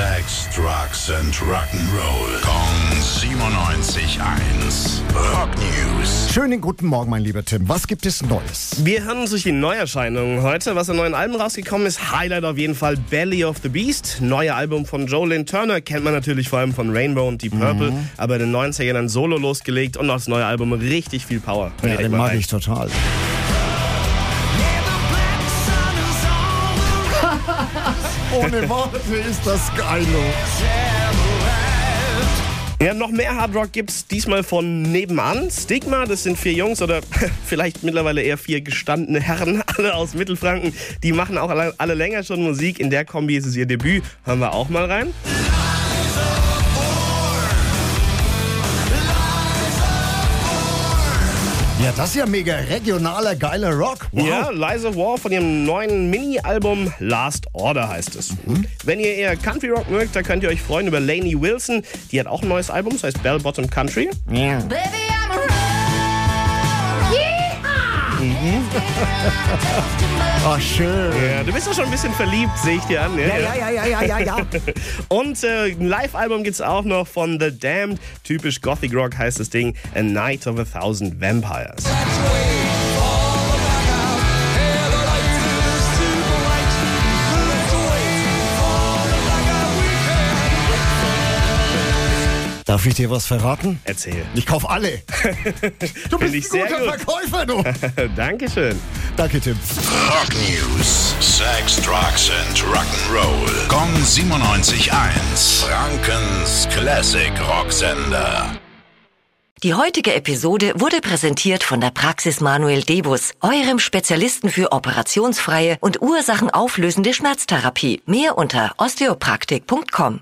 Sex, Drugs and Rock'n'Roll. Kong 97.1. Rock News. Schönen guten Morgen, mein lieber Tim. Was gibt es Neues? Wir hören uns durch die Neuerscheinungen heute. Was an neuen Alben rausgekommen ist, Highlight auf jeden Fall Belly of the Beast. Neue Album von Jolene Turner, kennt man natürlich vor allem von Rainbow und Deep Purple, aber in den 90ern dann solo losgelegt und das neue Album richtig viel Power. Ja, den mag rein. ich total. Ohne Worte ist das geil. Ja, noch mehr Hard Rock gibt's diesmal von nebenan. Stigma, das sind vier Jungs oder vielleicht mittlerweile eher vier gestandene Herren, alle aus Mittelfranken. Die machen auch alle, alle länger schon Musik. In der Kombi ist es ihr Debüt. Hören wir auch mal rein. Ja, das ist ja mega regionaler, geiler Rock. Wow. Ja, Liza War von ihrem neuen Mini-Album Last Order heißt es. Wenn ihr eher Country Rock mögt, da könnt ihr euch freuen über Lainey Wilson. Die hat auch ein neues Album, das heißt Bell Bottom Country. Ja. Baby, A Ach, schön. Ja, du bist doch schon ein bisschen verliebt, sehe ich dir an. Ja, ja, ja, ja, ja, ja, ja. Und äh, ein Live-Album gibt's auch noch von The Damned. Typisch Gothic Rock heißt das Ding A Night of a Thousand Vampires. Darf ich dir was verraten? Erzähl. Ich kauf alle. Du bist ich ein sehr guter gut. Verkäufer, du. Dankeschön. Danke, Tim. Rock News. Sex, Drugs and Rock'n'Roll. Kong 97.1. Frankens Classic Rocksender. Die heutige Episode wurde präsentiert von der Praxis Manuel Debus, eurem Spezialisten für operationsfreie und ursachenauflösende Schmerztherapie. Mehr unter osteopraktik.com.